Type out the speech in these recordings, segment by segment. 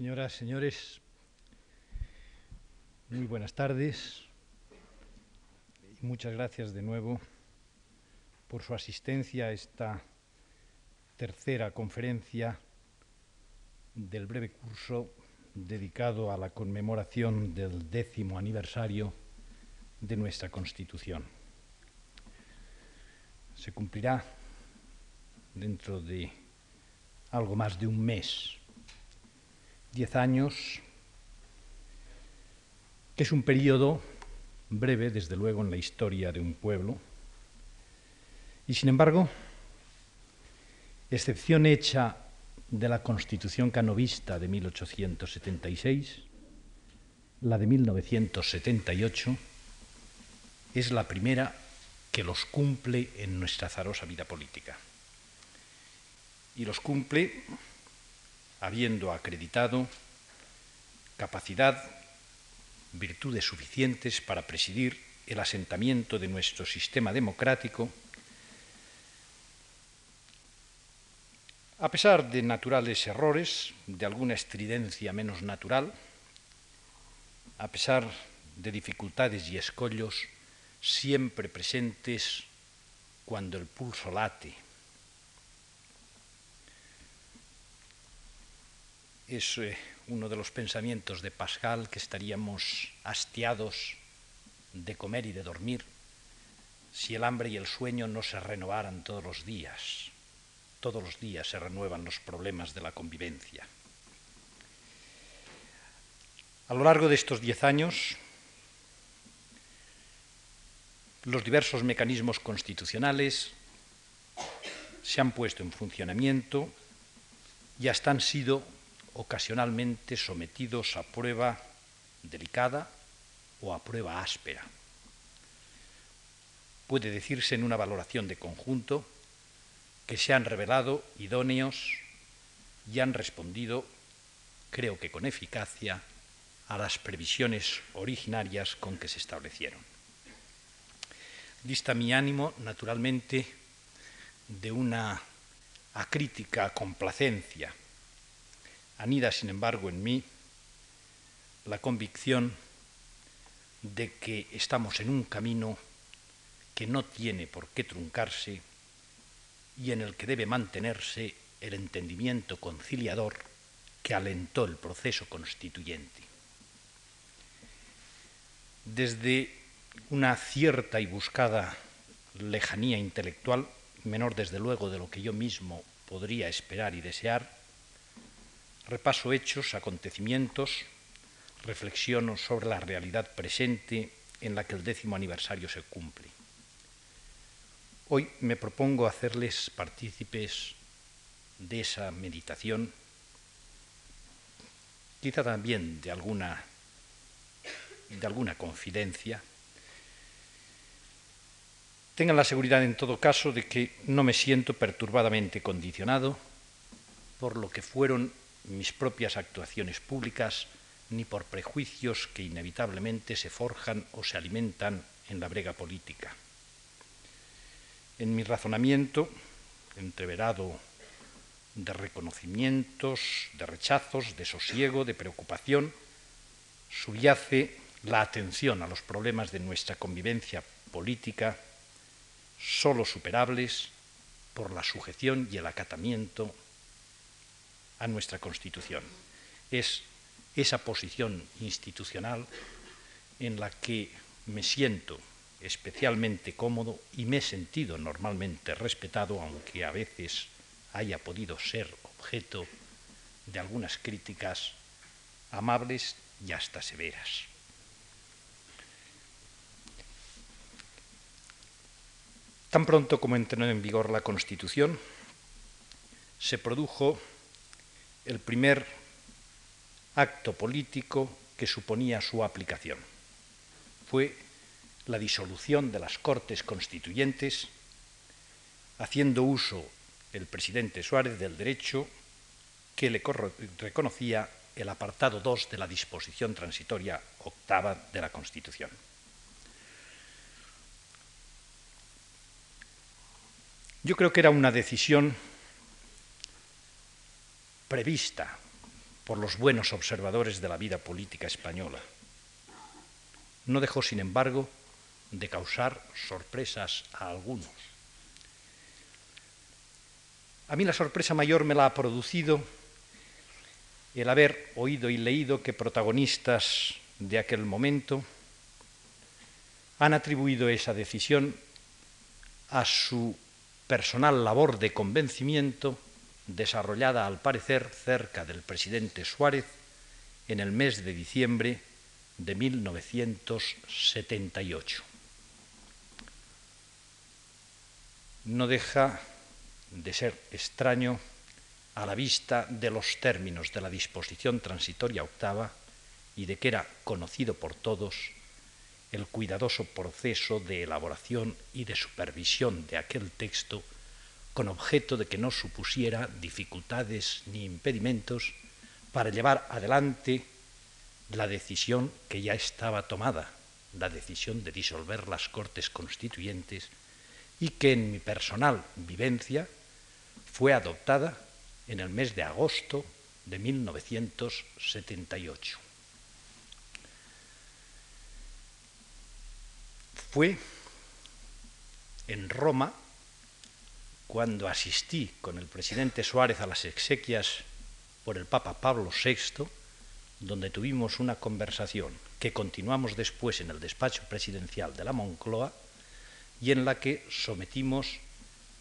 Señoras, señores, muy buenas tardes y muchas gracias de nuevo por su asistencia a esta tercera conferencia del breve curso dedicado a la conmemoración del décimo aniversario de nuestra Constitución. Se cumplirá dentro de algo más de un mes, diez años, que es un periodo breve, desde luego, en la historia de un pueblo, y sin embargo, excepción hecha de la Constitución canovista de 1876, la de 1978 es la primera que los cumple en nuestra azarosa vida política. Y los cumple habiendo acreditado capacidad, virtudes suficientes para presidir el asentamiento de nuestro sistema democrático, a pesar de naturales errores, de alguna estridencia menos natural, a pesar de dificultades y escollos siempre presentes cuando el pulso late. Es uno de los pensamientos de Pascal que estaríamos hastiados de comer y de dormir si el hambre y el sueño no se renovaran todos los días. Todos los días se renuevan los problemas de la convivencia. A lo largo de estos diez años, los diversos mecanismos constitucionales se han puesto en funcionamiento y hasta han sido ocasionalmente sometidos a prueba delicada o a prueba áspera. Puede decirse en una valoración de conjunto que se han revelado idóneos y han respondido, creo que con eficacia, a las previsiones originarias con que se establecieron. Dista mi ánimo, naturalmente, de una acrítica complacencia. Anida, sin embargo, en mí la convicción de que estamos en un camino que no tiene por qué truncarse y en el que debe mantenerse el entendimiento conciliador que alentó el proceso constituyente. Desde una cierta y buscada lejanía intelectual, menor desde luego de lo que yo mismo podría esperar y desear, repaso hechos, acontecimientos, reflexiono sobre la realidad presente en la que el décimo aniversario se cumple. Hoy me propongo hacerles partícipes de esa meditación, quizá también de alguna, de alguna confidencia, Tengan la seguridad en todo caso de que no me siento perturbadamente condicionado por lo que fueron mis propias actuaciones públicas ni por prejuicios que inevitablemente se forjan o se alimentan en la brega política. En mi razonamiento, entreverado de reconocimientos, de rechazos, de sosiego, de preocupación, subyace la atención a los problemas de nuestra convivencia política sólo superables por la sujeción y el acatamiento a nuestra Constitución. Es esa posición institucional en la que me siento especialmente cómodo y me he sentido normalmente respetado, aunque a veces haya podido ser objeto de algunas críticas amables y hasta severas. Tan pronto como entró en vigor la Constitución, se produjo el primer acto político que suponía su aplicación. Fue la disolución de las Cortes Constituyentes, haciendo uso el presidente Suárez del derecho que le reconocía el apartado 2 de la disposición transitoria octava de la Constitución. Yo creo que era una decisión prevista por los buenos observadores de la vida política española. No dejó, sin embargo, de causar sorpresas a algunos. A mí la sorpresa mayor me la ha producido el haber oído y leído que protagonistas de aquel momento han atribuido esa decisión a su personal labor de convencimiento desarrollada al parecer cerca del presidente Suárez en el mes de diciembre de 1978. No deja de ser extraño a la vista de los términos de la disposición transitoria octava y de que era conocido por todos el cuidadoso proceso de elaboración y de supervisión de aquel texto con objeto de que no supusiera dificultades ni impedimentos para llevar adelante la decisión que ya estaba tomada, la decisión de disolver las Cortes Constituyentes y que en mi personal vivencia fue adoptada en el mes de agosto de 1978. Fue en Roma cuando asistí con el presidente Suárez a las exequias por el Papa Pablo VI, donde tuvimos una conversación que continuamos después en el despacho presidencial de la Moncloa y en la que sometimos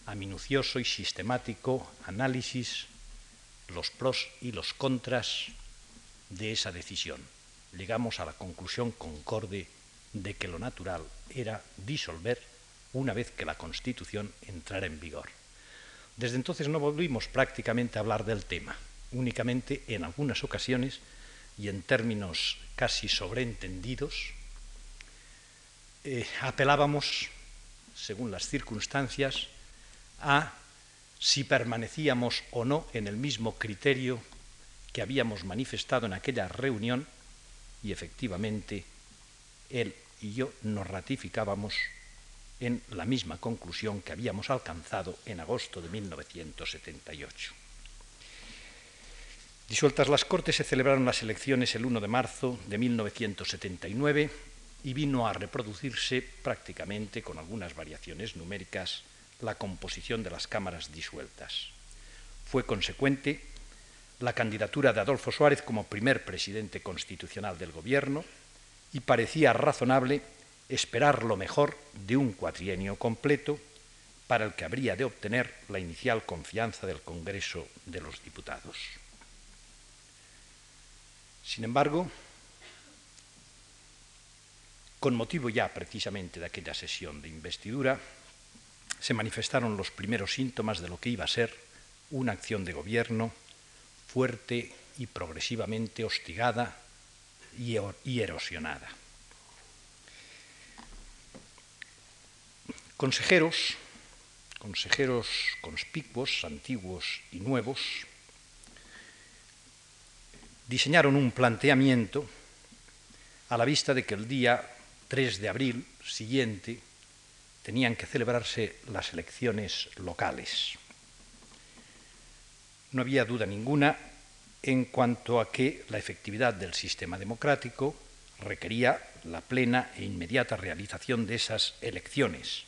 a minucioso y sistemático análisis los pros y los contras de esa decisión. Llegamos a la conclusión concorde de que lo natural era disolver una vez que la Constitución entrara en vigor. Desde entonces no volvimos prácticamente a hablar del tema, únicamente en algunas ocasiones y en términos casi sobreentendidos, eh, apelábamos, según las circunstancias, a si permanecíamos o no en el mismo criterio que habíamos manifestado en aquella reunión y efectivamente él y yo nos ratificábamos en la misma conclusión que habíamos alcanzado en agosto de 1978. Disueltas las Cortes, se celebraron las elecciones el 1 de marzo de 1979 y vino a reproducirse prácticamente, con algunas variaciones numéricas, la composición de las cámaras disueltas. Fue consecuente la candidatura de Adolfo Suárez como primer presidente constitucional del Gobierno y parecía razonable esperar lo mejor de un cuatrienio completo para el que habría de obtener la inicial confianza del Congreso de los Diputados. Sin embargo, con motivo ya precisamente de aquella sesión de investidura, se manifestaron los primeros síntomas de lo que iba a ser una acción de gobierno fuerte y progresivamente hostigada y erosionada. Consejeros, consejeros conspicuos, antiguos y nuevos, diseñaron un planteamiento a la vista de que el día 3 de abril siguiente tenían que celebrarse las elecciones locales. No había duda ninguna en cuanto a que la efectividad del sistema democrático requería la plena e inmediata realización de esas elecciones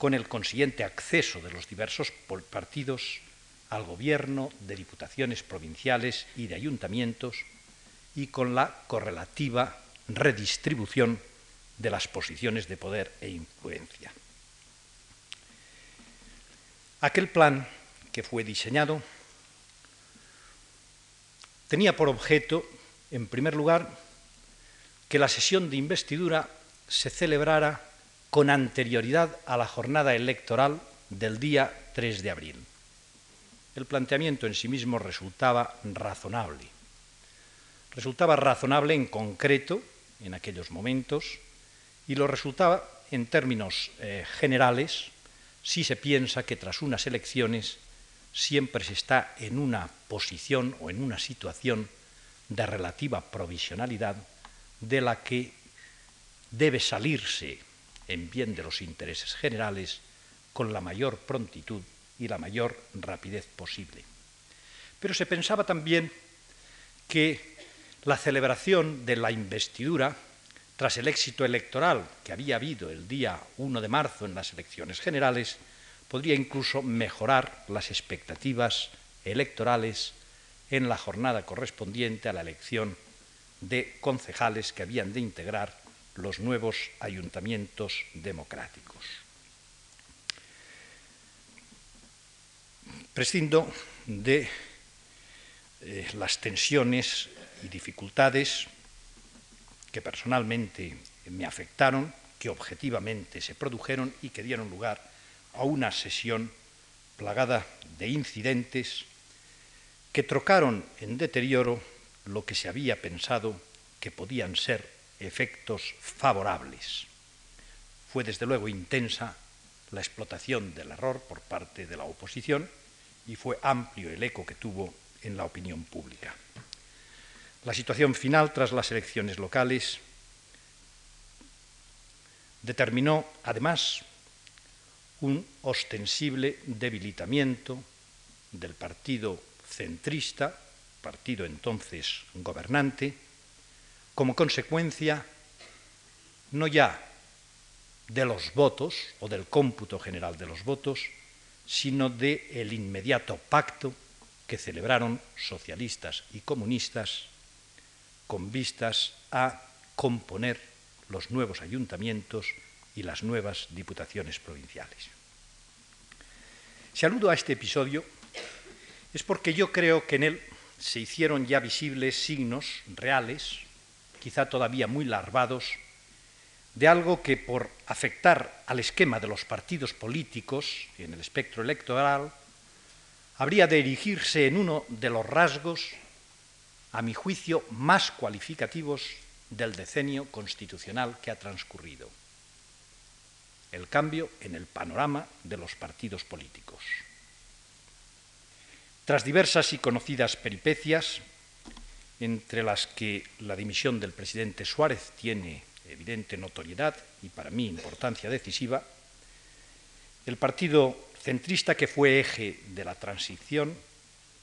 con el consiguiente acceso de los diversos partidos al gobierno de diputaciones provinciales y de ayuntamientos y con la correlativa redistribución de las posiciones de poder e influencia. Aquel plan que fue diseñado tenía por objeto, en primer lugar, que la sesión de investidura se celebrara con anterioridad a la jornada electoral del día 3 de abril. El planteamiento en sí mismo resultaba razonable. Resultaba razonable en concreto en aquellos momentos y lo resultaba en términos eh, generales si se piensa que tras unas elecciones siempre se está en una posición o en una situación de relativa provisionalidad de la que debe salirse en bien de los intereses generales con la mayor prontitud y la mayor rapidez posible. Pero se pensaba también que la celebración de la investidura, tras el éxito electoral que había habido el día 1 de marzo en las elecciones generales, podría incluso mejorar las expectativas electorales en la jornada correspondiente a la elección de concejales que habían de integrar los nuevos ayuntamientos democráticos. Prescindo de eh, las tensiones y dificultades que personalmente me afectaron, que objetivamente se produjeron y que dieron lugar a una sesión plagada de incidentes que trocaron en deterioro lo que se había pensado que podían ser efectos favorables. Fue desde luego intensa la explotación del error por parte de la oposición y fue amplio el eco que tuvo en la opinión pública. La situación final tras las elecciones locales determinó, además, un ostensible debilitamiento del partido centrista, partido entonces gobernante, como consecuencia no ya de los votos o del cómputo general de los votos, sino del el inmediato pacto que celebraron socialistas y comunistas con vistas a componer los nuevos ayuntamientos y las nuevas diputaciones provinciales. Si aludo a este episodio es porque yo creo que en él se hicieron ya visibles signos reales, quizá todavía muy larvados, de algo que por afectar al esquema de los partidos políticos en el espectro electoral habría de erigirse en uno de los rasgos a mi juicio, más cualificativos del decenio constitucional que ha transcurrido. El cambio en el panorama de los partidos políticos. Tras diversas y conocidas peripecias, entre las que la dimisión del presidente Suárez tiene evidente notoriedad y para mí importancia decisiva, el partido centrista que fue eje de la transición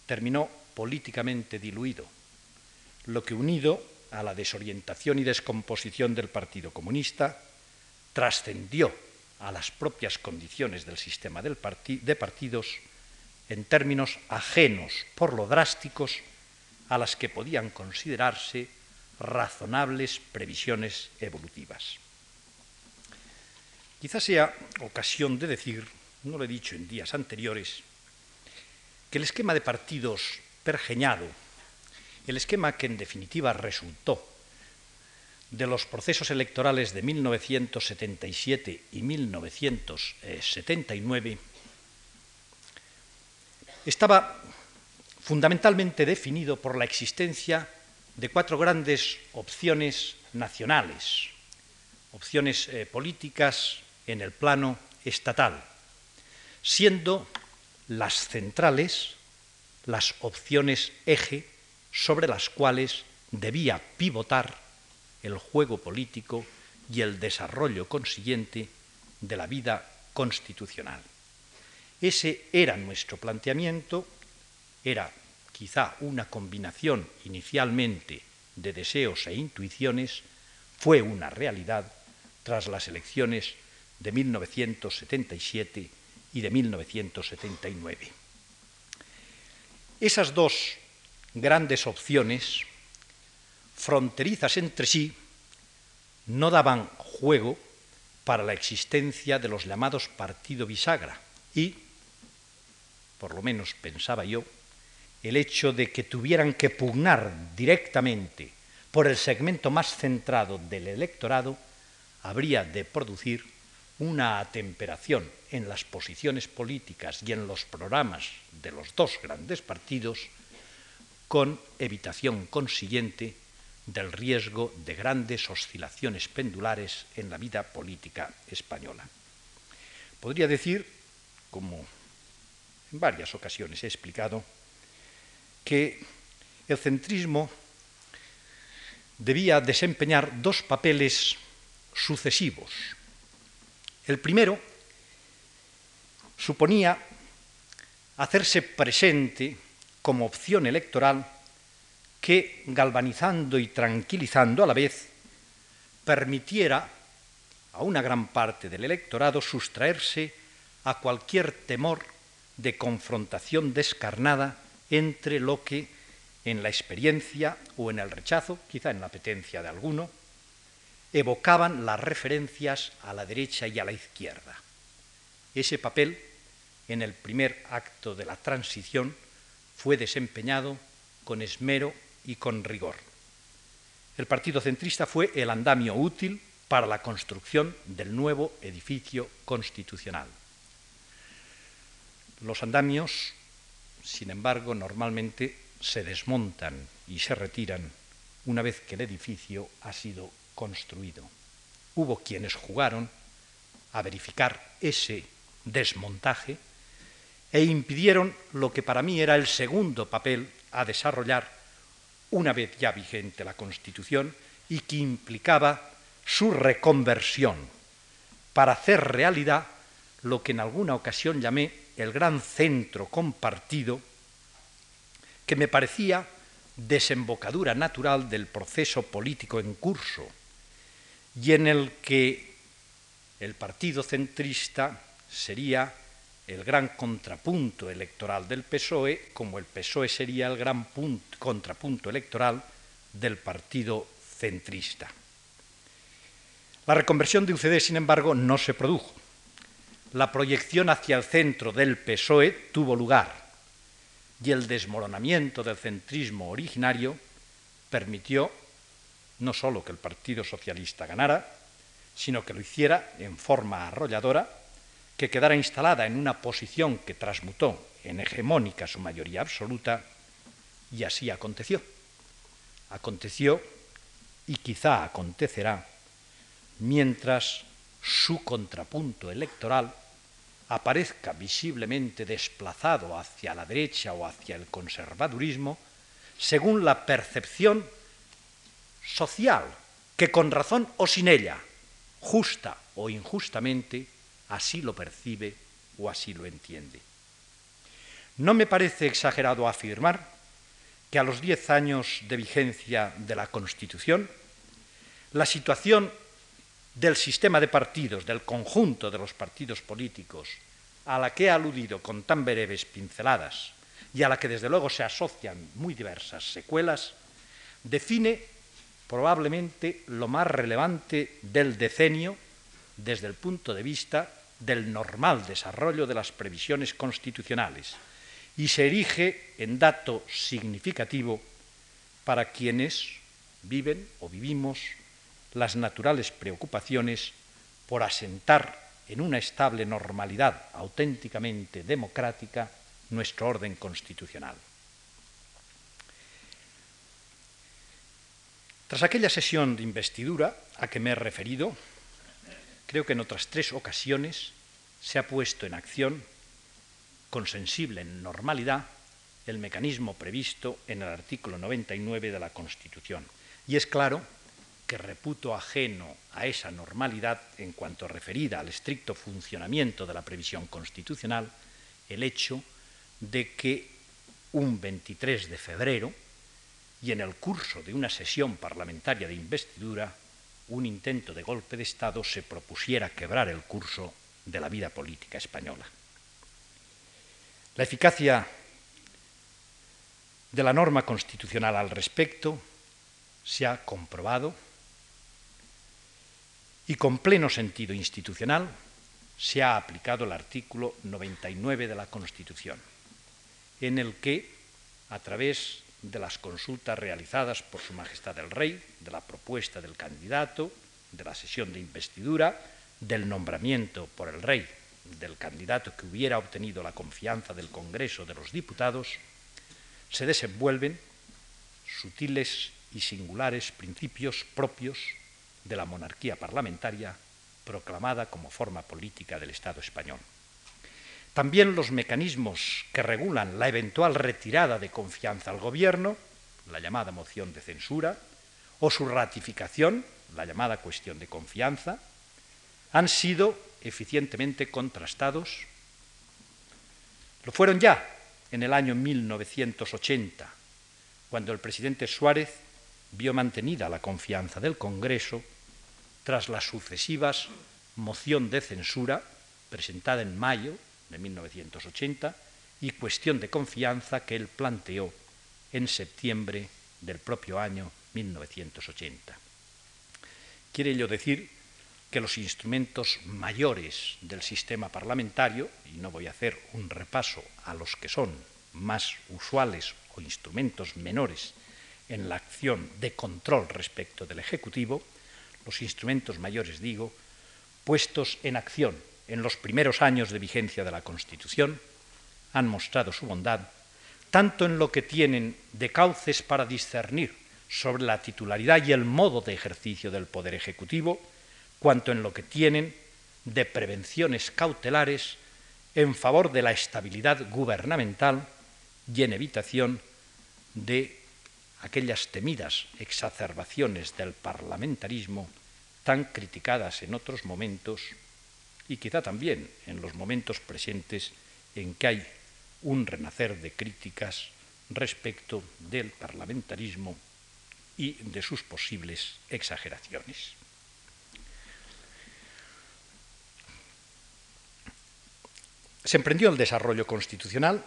terminó políticamente diluido lo que unido a la desorientación y descomposición del Partido Comunista, trascendió a las propias condiciones del sistema de partidos en términos ajenos por lo drásticos a las que podían considerarse razonables previsiones evolutivas. Quizás sea ocasión de decir, no lo he dicho en días anteriores, que el esquema de partidos pergeñado el esquema que en definitiva resultó de los procesos electorales de 1977 y 1979 estaba fundamentalmente definido por la existencia de cuatro grandes opciones nacionales, opciones eh, políticas en el plano estatal, siendo las centrales las opciones eje sobre las cuales debía pivotar el juego político y el desarrollo consiguiente de la vida constitucional. Ese era nuestro planteamiento, era quizá una combinación inicialmente de deseos e intuiciones, fue una realidad tras las elecciones de 1977 y de 1979. Esas dos grandes opciones, fronterizas entre sí, no daban juego para la existencia de los llamados partido bisagra y, por lo menos pensaba yo, el hecho de que tuvieran que pugnar directamente por el segmento más centrado del electorado habría de producir una atemperación en las posiciones políticas y en los programas de los dos grandes partidos con evitación consiguiente del riesgo de grandes oscilaciones pendulares en la vida política española. Podría decir, como en varias ocasiones he explicado, que el centrismo debía desempeñar dos papeles sucesivos. El primero suponía hacerse presente como opción electoral que, galvanizando y tranquilizando a la vez, permitiera a una gran parte del electorado sustraerse a cualquier temor de confrontación descarnada entre lo que en la experiencia o en el rechazo, quizá en la apetencia de alguno, evocaban las referencias a la derecha y a la izquierda. Ese papel, en el primer acto de la transición, fue desempeñado con esmero y con rigor. El Partido Centrista fue el andamio útil para la construcción del nuevo edificio constitucional. Los andamios, sin embargo, normalmente se desmontan y se retiran una vez que el edificio ha sido construido. Hubo quienes jugaron a verificar ese desmontaje e impidieron lo que para mí era el segundo papel a desarrollar una vez ya vigente la Constitución y que implicaba su reconversión para hacer realidad lo que en alguna ocasión llamé el gran centro compartido, que me parecía desembocadura natural del proceso político en curso y en el que el partido centrista sería el gran contrapunto electoral del PSOE, como el PSOE sería el gran contrapunto electoral del partido centrista. La reconversión de UCD, sin embargo, no se produjo. La proyección hacia el centro del PSOE tuvo lugar y el desmoronamiento del centrismo originario permitió no solo que el Partido Socialista ganara, sino que lo hiciera en forma arrolladora, que quedara instalada en una posición que transmutó en hegemónica su mayoría absoluta, y así aconteció. Aconteció y quizá acontecerá mientras su contrapunto electoral aparezca visiblemente desplazado hacia la derecha o hacia el conservadurismo, según la percepción social que con razón o sin ella, justa o injustamente, así lo percibe o así lo entiende. No me parece exagerado afirmar que a los diez años de vigencia de la Constitución, la situación del sistema de partidos, del conjunto de los partidos políticos, a la que he aludido con tan breves pinceladas y a la que desde luego se asocian muy diversas secuelas, define probablemente lo más relevante del decenio desde el punto de vista del normal desarrollo de las previsiones constitucionales y se erige en dato significativo para quienes viven o vivimos las naturales preocupaciones por asentar en una estable normalidad auténticamente democrática nuestro orden constitucional. Tras aquella sesión de investidura a que me he referido, creo que en otras tres ocasiones se ha puesto en acción, con sensible normalidad, el mecanismo previsto en el artículo 99 de la Constitución. Y es claro que reputo ajeno a esa normalidad en cuanto referida al estricto funcionamiento de la previsión constitucional el hecho de que un 23 de febrero y en el curso de una sesión parlamentaria de investidura un intento de golpe de Estado se propusiera quebrar el curso de la vida política española. La eficacia de la norma constitucional al respecto se ha comprobado y con pleno sentido institucional se ha aplicado el artículo 99 de la Constitución, en el que, a través de las consultas realizadas por Su Majestad el Rey, de la propuesta del candidato, de la sesión de investidura, del nombramiento por el Rey del candidato que hubiera obtenido la confianza del Congreso de los Diputados, se desenvuelven sutiles y singulares principios propios de la monarquía parlamentaria proclamada como forma política del Estado español. También los mecanismos que regulan la eventual retirada de confianza al Gobierno, la llamada moción de censura, o su ratificación, la llamada cuestión de confianza, han sido eficientemente contrastados. Lo fueron ya en el año 1980, cuando el presidente Suárez vio mantenida la confianza del Congreso tras las sucesivas moción de censura presentada en mayo de 1980 y cuestión de confianza que él planteó en septiembre del propio año 1980. Quiere ello decir que los instrumentos mayores del sistema parlamentario, y no voy a hacer un repaso a los que son más usuales o instrumentos menores en la acción de control respecto del Ejecutivo, los instrumentos mayores, digo, puestos en acción en los primeros años de vigencia de la Constitución, han mostrado su bondad, tanto en lo que tienen de cauces para discernir sobre la titularidad y el modo de ejercicio del Poder Ejecutivo, cuanto en lo que tienen de prevenciones cautelares en favor de la estabilidad gubernamental y en evitación de aquellas temidas exacerbaciones del parlamentarismo tan criticadas en otros momentos y quizá también en los momentos presentes en que hay un renacer de críticas respecto del parlamentarismo y de sus posibles exageraciones. Se emprendió el desarrollo constitucional,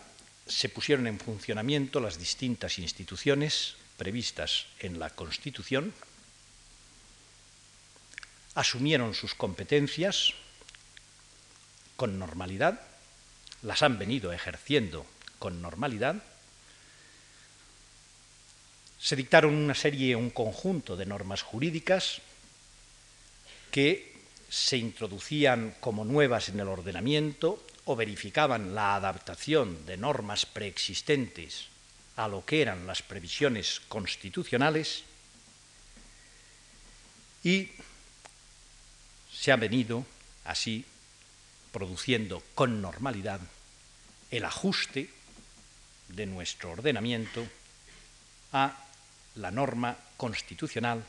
se pusieron en funcionamiento las distintas instituciones previstas en la Constitución, asumieron sus competencias con normalidad, las han venido ejerciendo con normalidad, se dictaron una serie, un conjunto de normas jurídicas que se introducían como nuevas en el ordenamiento o verificaban la adaptación de normas preexistentes a lo que eran las previsiones constitucionales y se ha venido así produciendo con normalidad el ajuste de nuestro ordenamiento a la norma constitucional,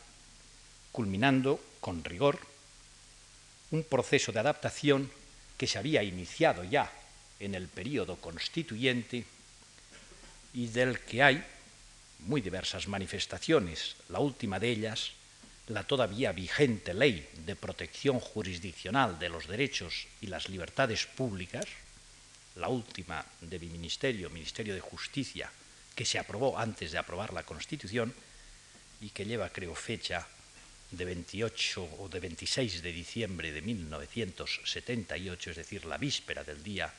culminando con rigor un proceso de adaptación que se había iniciado ya en el periodo constituyente y del que hay muy diversas manifestaciones, la última de ellas, la todavía vigente ley de protección jurisdiccional de los derechos y las libertades públicas, la última de mi ministerio, Ministerio de Justicia, que se aprobó antes de aprobar la Constitución y que lleva, creo, fecha de 28 o de 26 de diciembre de 1978, es decir, la víspera del día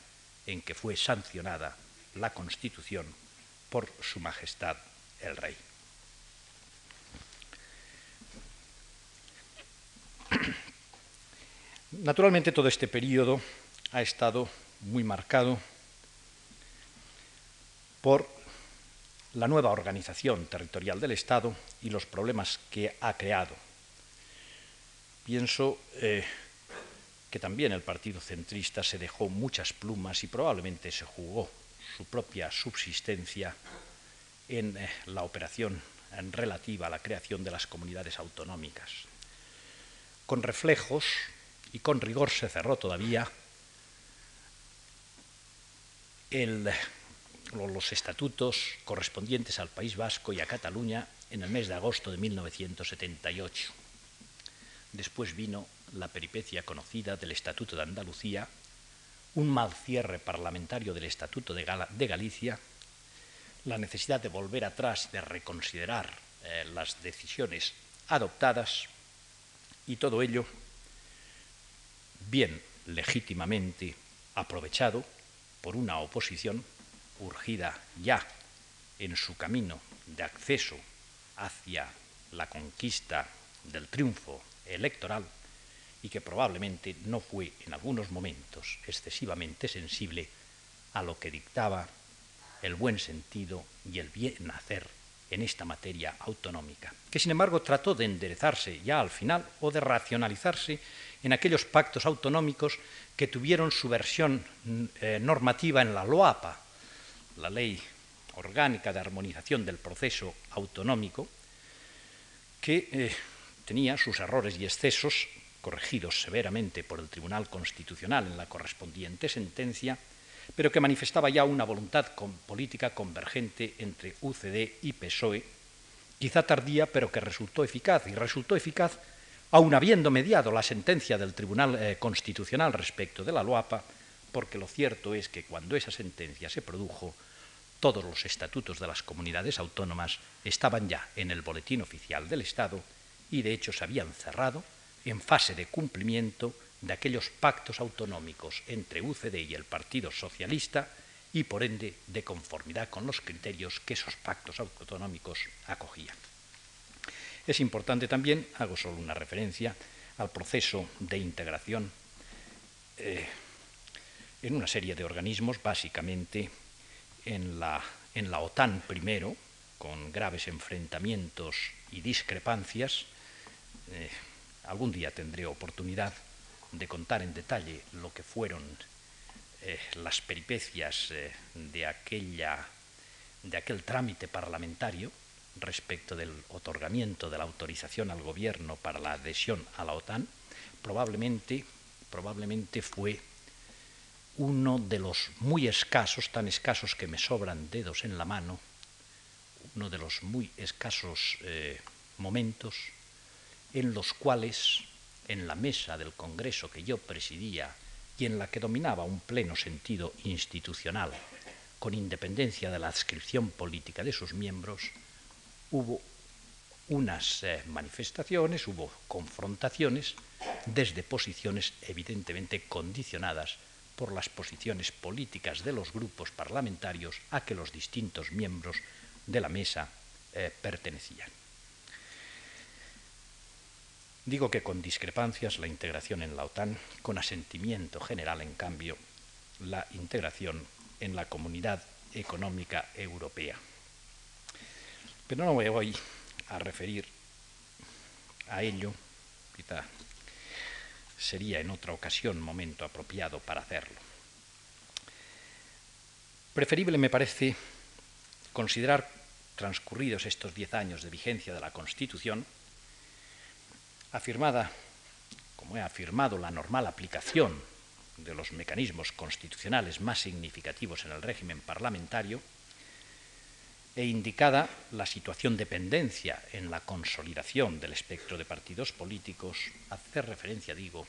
en que fue sancionada la Constitución por Su Majestad el Rey. Naturalmente todo este periodo ha estado muy marcado por la nueva organización territorial del Estado y los problemas que ha creado. Pienso eh, que también el Partido Centrista se dejó muchas plumas y probablemente se jugó su propia subsistencia en eh, la operación relativa a la creación de las comunidades autonómicas. Con reflejos y con rigor se cerró todavía los estatutos correspondientes al País Vasco y a Cataluña en el mes de agosto de 1978. Después vino la peripecia conocida del Estatuto de Andalucía, un mal cierre parlamentario del Estatuto de, Galicia, la necesidad de volver atrás, de reconsiderar eh, las decisiones adoptadas y todo ello bien legítimamente aprovechado por una oposición urgida ya en su camino de acceso hacia la conquista del triunfo electoral y que probablemente no fue en algunos momentos excesivamente sensible a lo que dictaba el buen sentido y el bien hacer en esta materia autonómica, que sin embargo trató de enderezarse ya al final o de racionalizarse en aquellos pactos autonómicos que tuvieron su versión eh, normativa en la LOAPA, la Ley Orgánica de Armonización del Proceso Autonómico, que eh, tenía sus errores y excesos corregidos severamente por el Tribunal Constitucional en la correspondiente sentencia, pero que manifestaba ya una voluntad política convergente entre UCD y PSOE, quizá tardía, pero que resultó eficaz, y resultó eficaz aun habiendo mediado la sentencia del Tribunal eh, Constitucional respecto de la LOAPA, porque lo cierto es que cuando esa sentencia se produjo, todos los estatutos de las comunidades autónomas estaban ya en el boletín oficial del Estado y de hecho se habían cerrado en fase de cumplimiento de aquellos pactos autonómicos entre UCD y el Partido Socialista y por ende de conformidad con los criterios que esos pactos autonómicos acogían. Es importante también, hago solo una referencia, al proceso de integración eh, en una serie de organismos, básicamente en la, OTAN primero, con graves enfrentamientos y discrepancias. Eh, algún día tendré oportunidad de contar en detalle lo que fueron eh, las peripecias de, aquella, de aquel trámite parlamentario respecto del otorgamiento de la autorización al gobierno para la adhesión a la OTAN, probablemente, probablemente fue uno de los muy escasos, tan escasos que me sobran dedos en la mano, uno de los muy escasos eh, momentos en los cuales en la mesa del Congreso que yo presidía y en la que dominaba un pleno sentido institucional, con independencia de la adscripción política de sus miembros, hubo unas eh, manifestaciones, hubo confrontaciones desde posiciones evidentemente condicionadas por las posiciones políticas de los grupos parlamentarios a que los distintos miembros de la mesa eh, pertenecían. Digo que con discrepancias la integración en la OTAN, con asentimiento general, en cambio, la integración en la Comunidad Económica Europea. Pero no me voy a referir a ello, quizá sería en otra ocasión momento apropiado para hacerlo. Preferible me parece considerar transcurridos estos diez años de vigencia de la Constitución, afirmada, como he afirmado, la normal aplicación de los mecanismos constitucionales más significativos en el régimen parlamentario, e indicada la situación de pendencia en la consolidación del espectro de partidos políticos, hacer referencia, digo,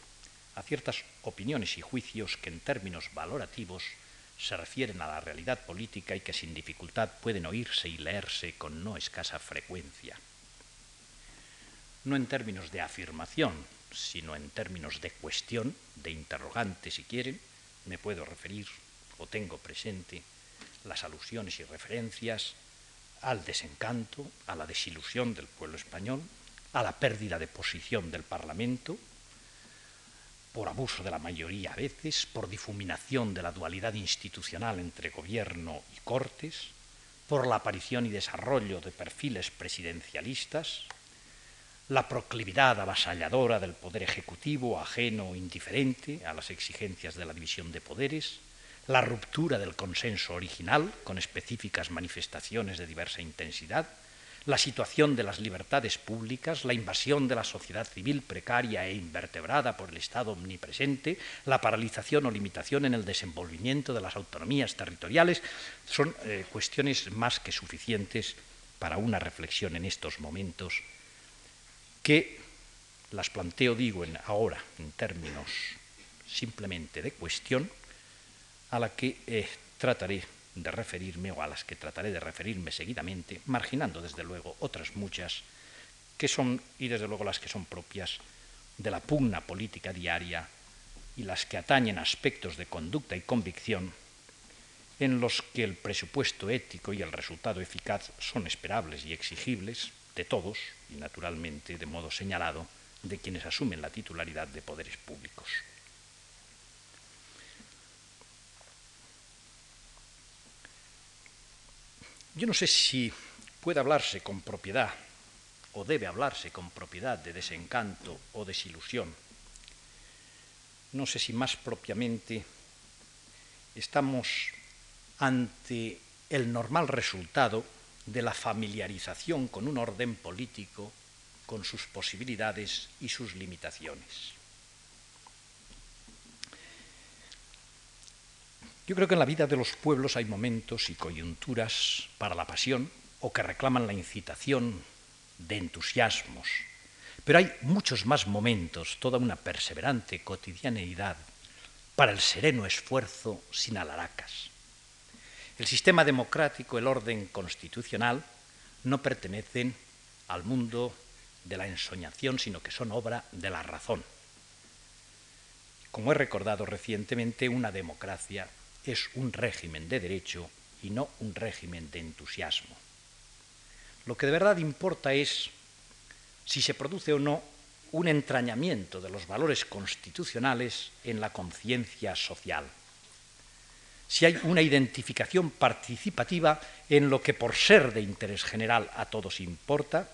a ciertas opiniones y juicios que en términos valorativos se refieren a la realidad política y que sin dificultad pueden oírse y leerse con no escasa frecuencia. No en términos de afirmación, sino en términos de cuestión, de interrogante si quieren, me puedo referir o tengo presente las alusiones y referencias al desencanto, a la desilusión del pueblo español, a la pérdida de posición del Parlamento, por abuso de la mayoría a veces, por difuminación de la dualidad institucional entre gobierno y cortes, por la aparición y desarrollo de perfiles presidencialistas, la proclividad avasalladora del poder ejecutivo, ajeno o indiferente a las exigencias de la división de poderes, la ruptura del consenso original, con específicas manifestaciones de diversa intensidad, la situación de las libertades públicas, la invasión de la sociedad civil precaria e invertebrada por el Estado omnipresente, la paralización o limitación en el desenvolvimiento de las autonomías territoriales, son eh, cuestiones más que suficientes para una reflexión en estos momentos que las planteo, digo, en, ahora en términos simplemente de cuestión, a la que eh, trataré de referirme o a las que trataré de referirme seguidamente, marginando desde luego otras muchas que son, y desde luego las que son propias de la pugna política diaria y las que atañen aspectos de conducta y convicción en los que el presupuesto ético y el resultado eficaz son esperables y exigibles de todos y naturalmente de modo señalado de quienes asumen la titularidad de poderes públicos. Yo no sé si puede hablarse con propiedad o debe hablarse con propiedad de desencanto o desilusión. No sé si más propiamente estamos ante el normal resultado de la familiarización con un orden político, con sus posibilidades y sus limitaciones. Yo creo que en la vida de los pueblos hay momentos y coyunturas para la pasión o que reclaman la incitación de entusiasmos, pero hay muchos más momentos, toda una perseverante cotidianeidad para el sereno esfuerzo sin alaracas. El sistema democrático, el orden constitucional, no pertenecen al mundo de la ensoñación, sino que son obra de la razón. Como he recordado recientemente, una democracia es un régimen de derecho y no un régimen de entusiasmo. Lo que de verdad importa es si se produce o no un entrañamiento de los valores constitucionales en la conciencia social, si hay una identificación participativa en lo que por ser de interés general a todos importa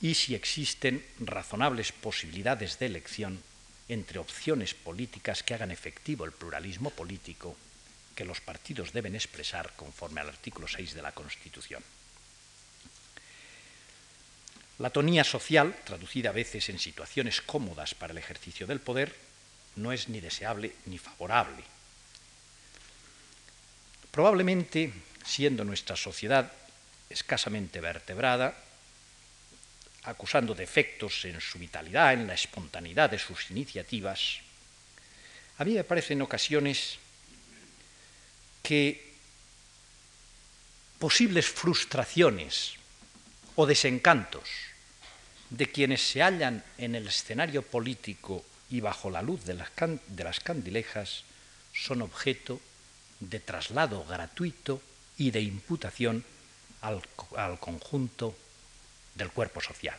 y si existen razonables posibilidades de elección entre opciones políticas que hagan efectivo el pluralismo político que los partidos deben expresar conforme al artículo 6 de la Constitución. La tonía social, traducida a veces en situaciones cómodas para el ejercicio del poder, no es ni deseable ni favorable. Probablemente, siendo nuestra sociedad escasamente vertebrada, acusando defectos en su vitalidad, en la espontaneidad de sus iniciativas, a mí me parece en ocasiones que posibles frustraciones o desencantos de quienes se hallan en el escenario político y bajo la luz de las, de las candilejas son objeto de traslado gratuito y de imputación al, conjunto del cuerpo social.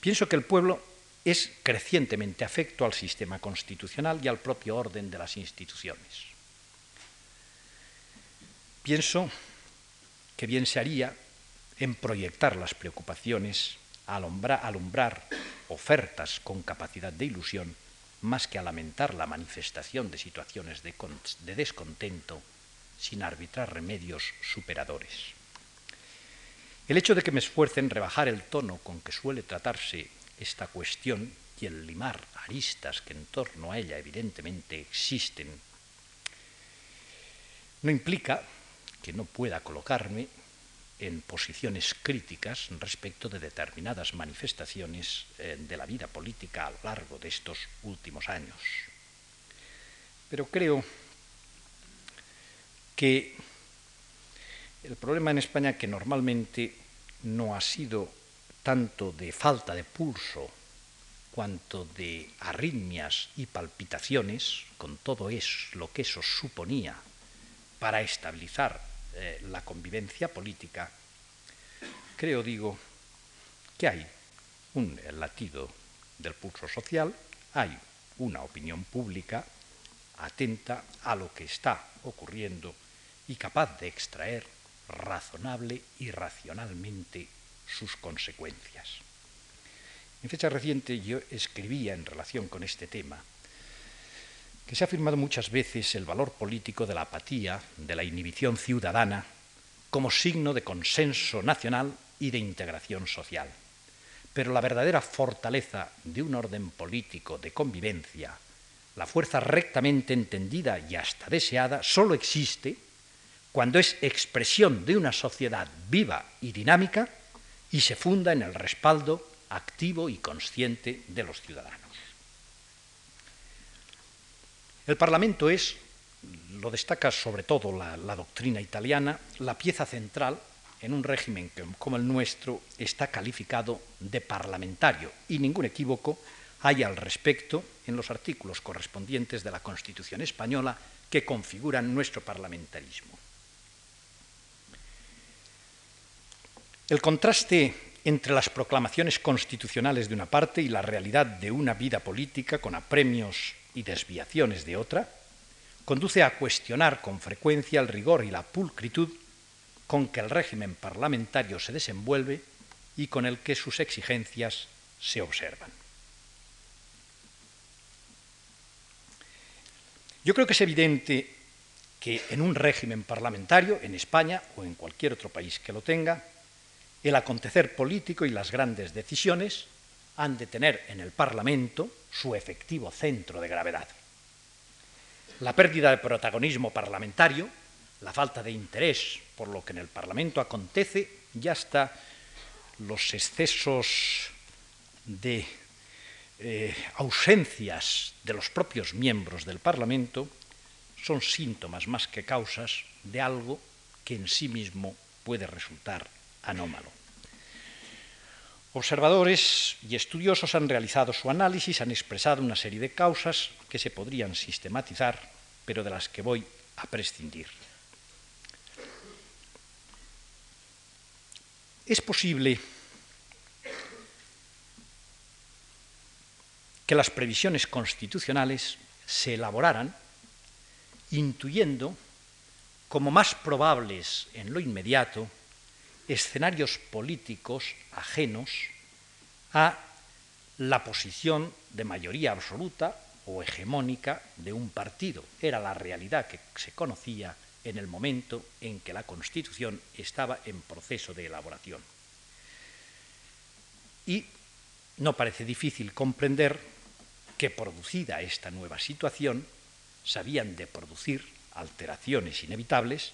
Pienso que el pueblo es crecientemente afecto al sistema constitucional y al propio orden de las instituciones. Pienso que bien se haría en proyectar las preocupaciones, alumbrar ofertas con capacidad de ilusión, más que a lamentar la manifestación de situaciones de, de descontento sin arbitrar remedios superadores. El hecho de que me esfuerce en rebajar el tono con que suele tratarse esta cuestión y el limar aristas que en torno a ella evidentemente existen, no implica que no pueda colocarme en posiciones críticas respecto de determinadas manifestaciones eh, de la vida política a lo largo de estos últimos años. Pero creo que el problema en España que normalmente no ha sido tanto de falta de pulso cuanto de arritmias y palpitaciones, con todo eso, lo que eso suponía para estabilizar eh, la convivencia política, creo, digo, que hay un latido del pulso social, hay una opinión pública atenta a lo que está ocurriendo y capaz de extraer razonable y racionalmente sus consecuencias. En fecha reciente yo escribía en relación con este tema que se ha afirmado muchas veces el valor político de la apatía, de la inhibición ciudadana, como signo de consenso nacional y de integración social. Pero la verdadera fortaleza de un orden político de convivencia, la fuerza rectamente entendida y hasta deseada, solo existe cuando es expresión de una sociedad viva y dinámica y se funda en el respaldo activo y consciente de los ciudadanos. El Parlamento es, lo destaca sobre todo la, la doctrina italiana, la pieza central en un régimen que, como el nuestro está calificado de parlamentario y ningún equívoco hay al respecto en los artículos correspondientes de la Constitución española que configuran nuestro parlamentarismo. El contraste entre las proclamaciones constitucionales de una parte y la realidad de una vida política con apremios y desviaciones de otra, conduce a cuestionar con frecuencia el rigor y la pulcritud con que el régimen parlamentario se desenvuelve y con el que sus exigencias se observan. Yo creo que es evidente que en un régimen parlamentario, en España o en cualquier otro país que lo tenga, el acontecer político y las grandes decisiones han de tener en el Parlamento su efectivo centro de gravedad. la pérdida de protagonismo parlamentario, la falta de interés por lo que en el Parlamento acontece y hasta los excesos de eh, ausencias de los propios miembros del Parlamento son síntomas más que causas de algo que en sí mismo puede resultar anómalo. Observadores y estudiosos han realizado su análisis, han expresado una serie de causas que se podrían sistematizar, pero de las que voy a prescindir. Es posible que las previsiones constitucionales se elaboraran intuyendo como más probables en lo inmediato escenarios políticos ajenos a la posición de mayoría absoluta o hegemónica de un partido. Era la realidad que se conocía en el momento en que la Constitución estaba en proceso de elaboración. Y no parece difícil comprender que producida esta nueva situación, se habían de producir alteraciones inevitables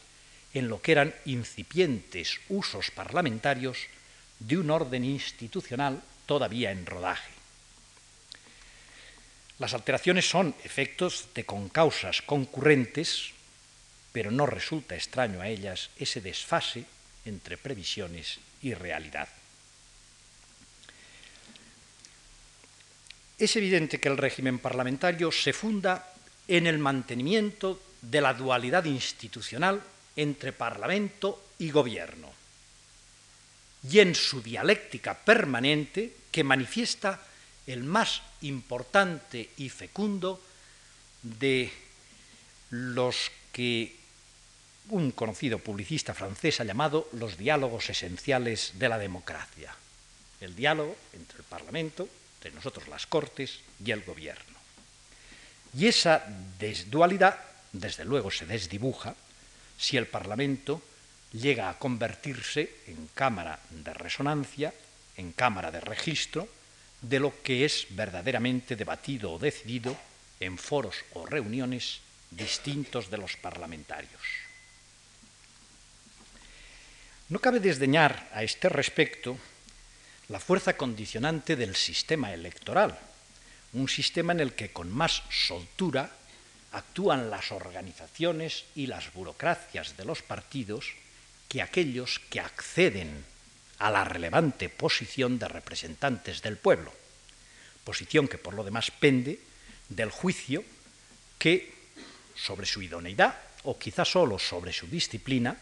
en lo que eran incipientes usos parlamentarios de un orden institucional todavía en rodaje. Las alteraciones son efectos de concausas concurrentes, pero no resulta extraño a ellas ese desfase entre previsiones y realidad. Es evidente que el régimen parlamentario se funda en el mantenimiento de la dualidad institucional entre Parlamento y Gobierno y en su dialéctica permanente que manifiesta el más importante y fecundo de los que un conocido publicista francés ha llamado los diálogos esenciales de la democracia. El diálogo entre el Parlamento, entre nosotros las Cortes y el Gobierno. Y esa desdualidad, desde luego, se desdibuja si el Parlamento llega a convertirse en cámara de resonancia, en cámara de registro, de lo que es verdaderamente debatido o decidido en foros o reuniones distintos de los parlamentarios. No cabe desdeñar a este respecto la fuerza condicionante del sistema electoral, un sistema en el que con más soltura actúan las organizaciones y las burocracias de los partidos que aquellos que acceden a la relevante posición de representantes del pueblo, posición que por lo demás pende del juicio que sobre su idoneidad o quizá solo sobre su disciplina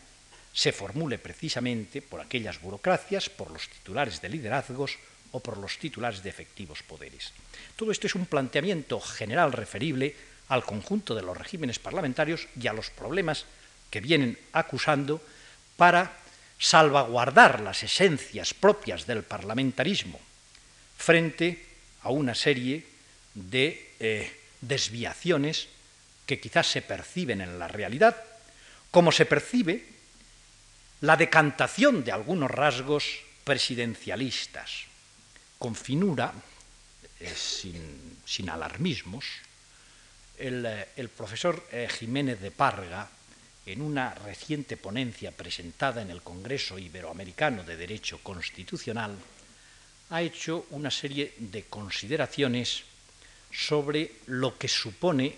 se formule precisamente por aquellas burocracias, por los titulares de liderazgos o por los titulares de efectivos poderes. Todo esto es un planteamiento general referible al conjunto de los regímenes parlamentarios y a los problemas que vienen acusando para salvaguardar las esencias propias del parlamentarismo frente a una serie de eh, desviaciones que quizás se perciben en la realidad, como se percibe la decantación de algunos rasgos presidencialistas con finura, eh, sin, alarmismos, el, eh, profesor eh, Jiménez de Parga, en una reciente ponencia presentada en el Congreso Iberoamericano de Derecho Constitucional, ha hecho una serie de consideraciones sobre lo que supone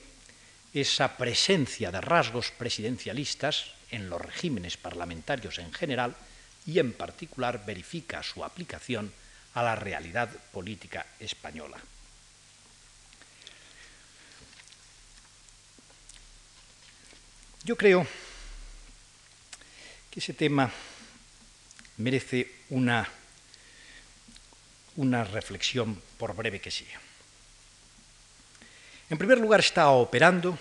esa presencia de rasgos presidencialistas en los regímenes parlamentarios en general y en particular verifica su aplicación a la realidad política española. Yo creo que ese tema merece una, una reflexión por breve que sea. En primer lugar, está operando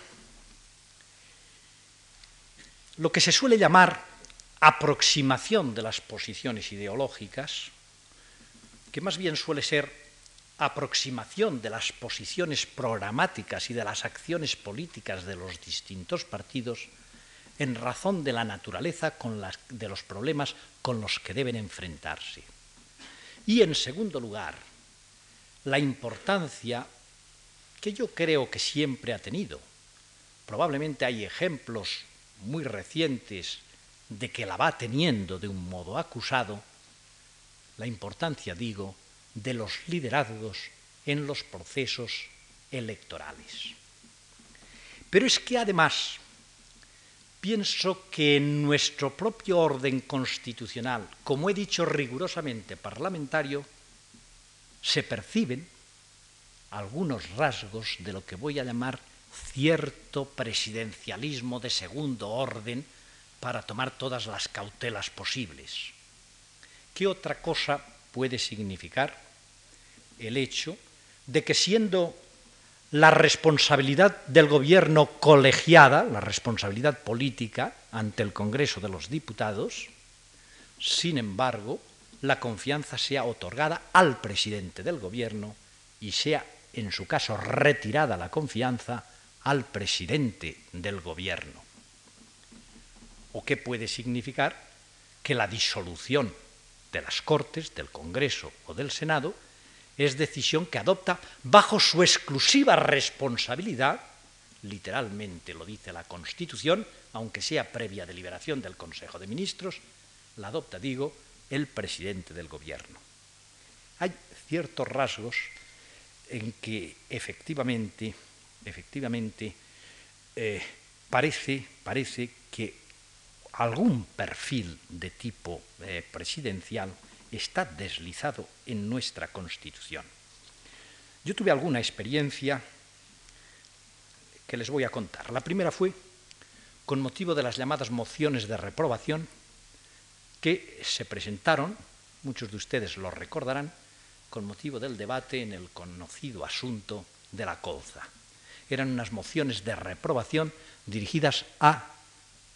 lo que se suele llamar aproximación de las posiciones ideológicas que más bien suele ser aproximación de las posiciones programáticas y de las acciones políticas de los distintos partidos en razón de la naturaleza de los problemas con los que deben enfrentarse. Y en segundo lugar, la importancia que yo creo que siempre ha tenido probablemente hay ejemplos muy recientes de que la va teniendo de un modo acusado, la importancia, digo, de los liderazgos en los procesos electorales. Pero es que además pienso que en nuestro propio orden constitucional, como he dicho rigurosamente parlamentario, se perciben algunos rasgos de lo que voy a llamar cierto presidencialismo de segundo orden para tomar todas las cautelas posibles. ¿Qué otra cosa puede significar el hecho de que siendo la responsabilidad del gobierno colegiada, la responsabilidad política ante el Congreso de los Diputados, sin embargo, la confianza sea otorgada al presidente del gobierno y sea, en su caso, retirada la confianza al presidente del gobierno. ¿O qué puede significar? Que la disolución de las Cortes, del Congreso o del Senado es decisión que adopta bajo su exclusiva responsabilidad, literalmente lo dice la Constitución, aunque sea previa deliberación del Consejo de Ministros, la adopta, digo, el presidente del Gobierno. Hay ciertos rasgos en que efectivamente, efectivamente eh, parece, parece que algún perfil de tipo eh, presidencial está deslizado en nuestra Constitución. Yo tuve alguna experiencia que les voy a contar. La primera fue con motivo de las llamadas mociones de reprobación que se presentaron, muchos de ustedes lo recordarán, con motivo del debate en el conocido asunto de la colza. Eran unas mociones de reprobación dirigidas a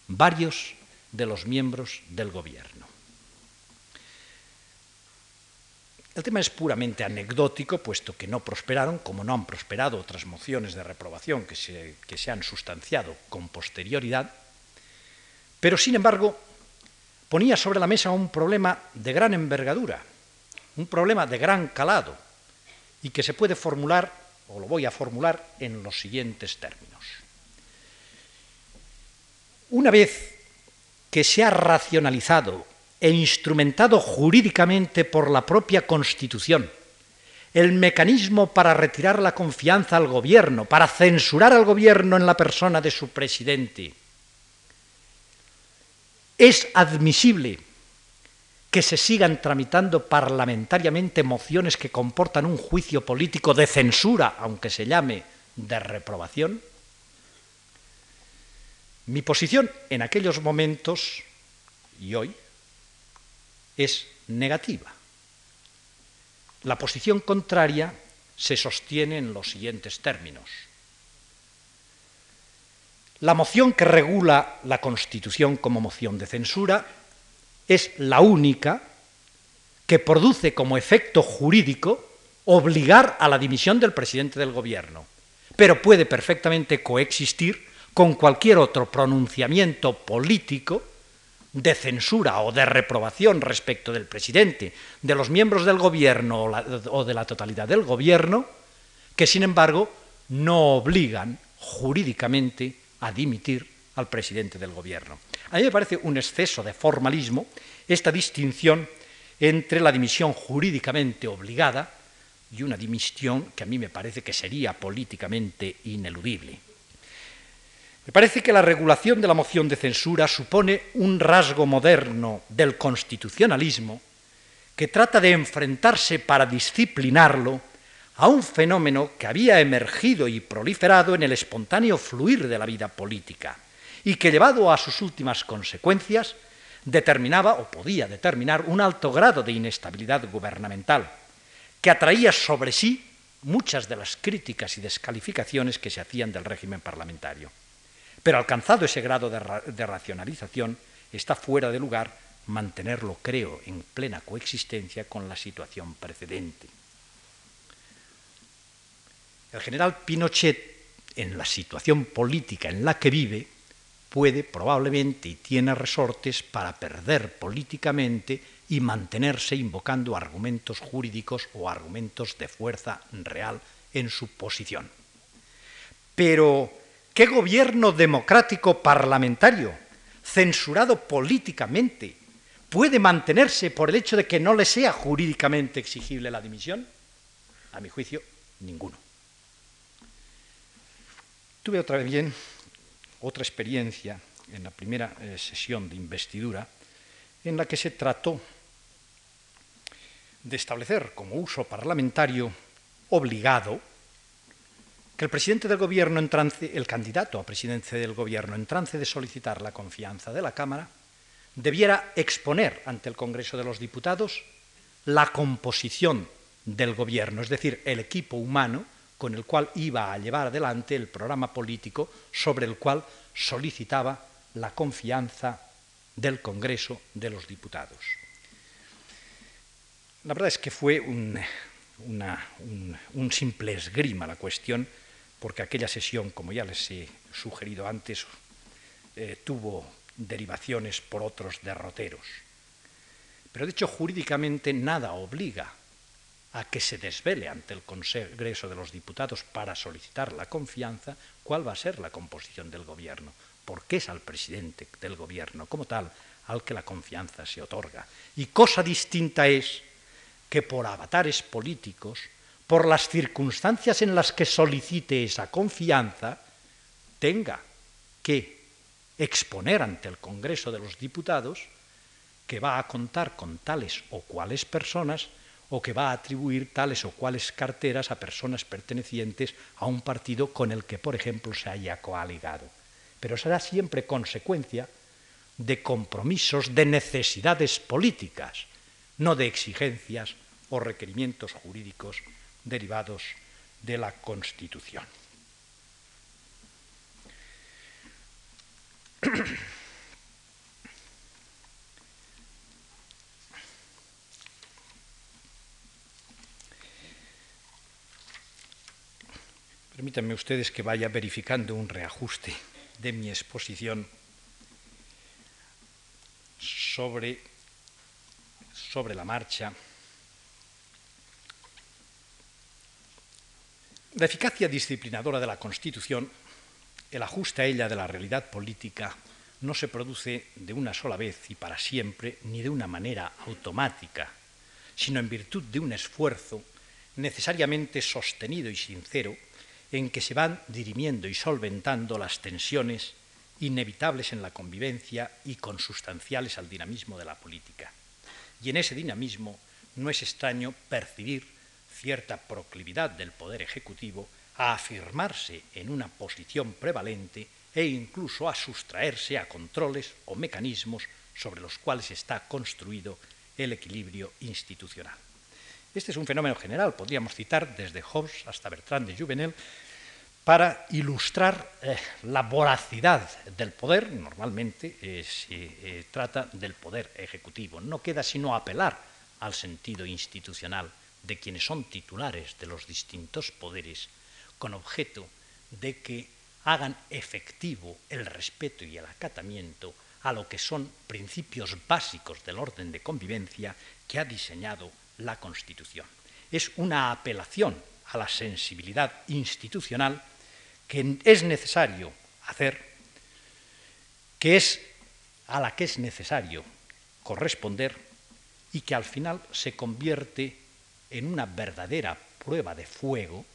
varios de los miembros del gobierno. El tema es puramente anecdótico, puesto que no prosperaron, como no han prosperado otras mociones de reprobación que se, que se han sustanciado con posterioridad, pero sin embargo ponía sobre la mesa un problema de gran envergadura, un problema de gran calado, y que se puede formular, o lo voy a formular, en los siguientes términos. Una vez que se ha racionalizado e instrumentado jurídicamente por la propia Constitución, el mecanismo para retirar la confianza al gobierno, para censurar al gobierno en la persona de su presidente, es admisible que se sigan tramitando parlamentariamente mociones que comportan un juicio político de censura, aunque se llame de reprobación? Mi posición en aquellos momentos y hoy es negativa. La posición contraria se sostiene en los siguientes términos. La moción que regula la Constitución como moción de censura es la única que produce como efecto jurídico obligar a la dimisión del presidente del gobierno, pero puede perfectamente coexistir con cualquier otro pronunciamiento político de censura o de reprobación respecto del presidente, de los miembros del gobierno o, de la totalidad del gobierno, que sin embargo no obligan jurídicamente a dimitir al presidente del gobierno. A mí me parece un exceso de formalismo esta distinción entre la dimisión jurídicamente obligada y una dimisión que a mí me parece que sería políticamente ineludible. Me parece que la regulación de la moción de censura supone un rasgo moderno del constitucionalismo que trata de enfrentarse para disciplinarlo a un fenómeno que había emergido y proliferado en el espontáneo fluir de la vida política y que llevado a sus últimas consecuencias determinaba o podía determinar un alto grado de inestabilidad gubernamental que atraía sobre sí muchas de las críticas y descalificaciones que se hacían del régimen parlamentario. Pero alcanzado ese grado de, racionalización, está fuera de lugar mantenerlo, creo, en plena coexistencia con la situación precedente. El general Pinochet, en la situación política en la que vive, puede probablemente y tiene resortes para perder políticamente y mantenerse invocando argumentos jurídicos o argumentos de fuerza real en su posición. Pero ¿Qué gobierno democrático parlamentario, censurado políticamente, puede mantenerse por el hecho de que no le sea jurídicamente exigible la dimisión? A mi juicio, ninguno. Tuve otra vez bien otra experiencia en la primera eh, sesión de investidura en la que se trató de establecer como uso parlamentario obligado que el presidente del gobierno en el candidato a presidente del gobierno en trance de solicitar la confianza de la Cámara, debiera exponer ante el Congreso de los Diputados la composición del gobierno, es decir, el equipo humano con el cual iba a llevar adelante el programa político sobre el cual solicitaba la confianza del Congreso de los Diputados. La verdad es que fue un, simple esgrima la cuestión, porque aquella sesión, como ya les he sugerido antes, eh, tuvo derivaciones por otros derroteros. Pero de hecho, jurídicamente nada obliga a que se desvele ante el Congreso de los Diputados para solicitar la confianza cuál va a ser la composición del Gobierno, porque es al presidente del Gobierno como tal al que la confianza se otorga. Y cosa distinta es que por avatares políticos, por las circunstancias en las que solicite esa confianza, tenga que exponer ante el Congreso de los Diputados que va a contar con tales o cuales personas o que va a atribuir tales o cuales carteras a personas pertenecientes a un partido con el que, por ejemplo, se haya coaligado. Pero será siempre consecuencia de compromisos, de necesidades políticas, no de exigencias o requerimientos jurídicos derivados de la Constitución. Permítanme ustedes que vaya verificando un reajuste de mi exposición sobre, sobre la marcha. La eficacia disciplinadora de la Constitución, el ajuste a ella de la realidad política, no se produce de una sola vez y para siempre, ni de una manera automática, sino en virtud de un esfuerzo necesariamente sostenido y sincero en que se van dirimiendo y solventando las tensiones inevitables en la convivencia y consustanciales al dinamismo de la política. Y en ese dinamismo no es extraño percibir cierta proclividad del Poder Ejecutivo a afirmarse en una posición prevalente e incluso a sustraerse a controles o mecanismos sobre los cuales está construido el equilibrio institucional. Este es un fenómeno general, podríamos citar desde Hobbes hasta Bertrand de Juvenel, para ilustrar eh, la voracidad del poder, normalmente eh, se eh, trata del poder ejecutivo. No queda sino apelar al sentido institucional de quienes son titulares de los distintos poderes, con objeto de que hagan efectivo el respeto y el acatamiento a lo que son principios básicos del orden de convivencia que ha diseñado la Constitución. Es una apelación a la sensibilidad institucional que es necesario hacer, que es a la que es necesario corresponder y que al final se convierte en una verdadera prueba de fuego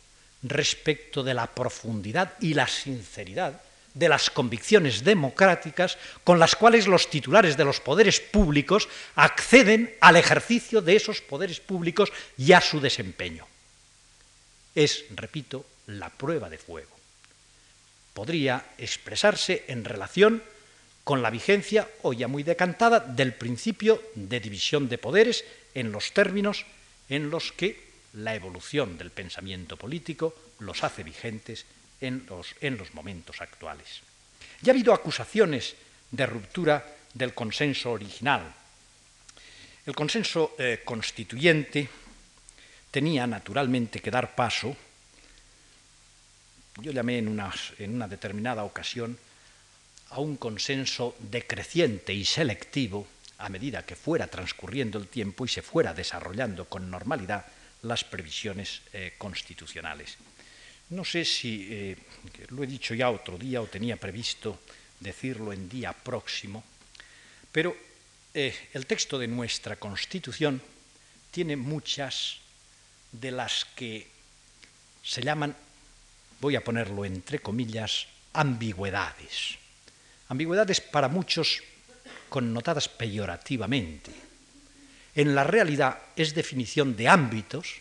respecto de la profundidad y la sinceridad de las convicciones democráticas con las cuales los titulares de los poderes públicos acceden al ejercicio de esos poderes públicos y a su desempeño. Es, repito, la prueba de fuego. Podría expresarse en relación con la vigencia, hoy ya muy decantada, del principio de división de poderes en los términos en los que la evolución del pensamiento político los hace vigentes en los, en los momentos actuales. Ya ha habido acusaciones de ruptura del consenso original. El consenso eh, constituyente tenía naturalmente que dar paso, yo llamé en en una determinada ocasión, a un consenso decreciente y selectivo a medida que fuera transcurriendo el tiempo y se fuera desarrollando con normalidad las previsiones eh, constitucionales. No sé si eh, lo he dicho ya otro día o tenía previsto decirlo en día próximo, pero eh, el texto de nuestra Constitución tiene muchas de las que se llaman, voy a ponerlo entre comillas, ambigüedades. Ambigüedades para muchos connotadas peyorativamente. En la realidad es definición de ámbitos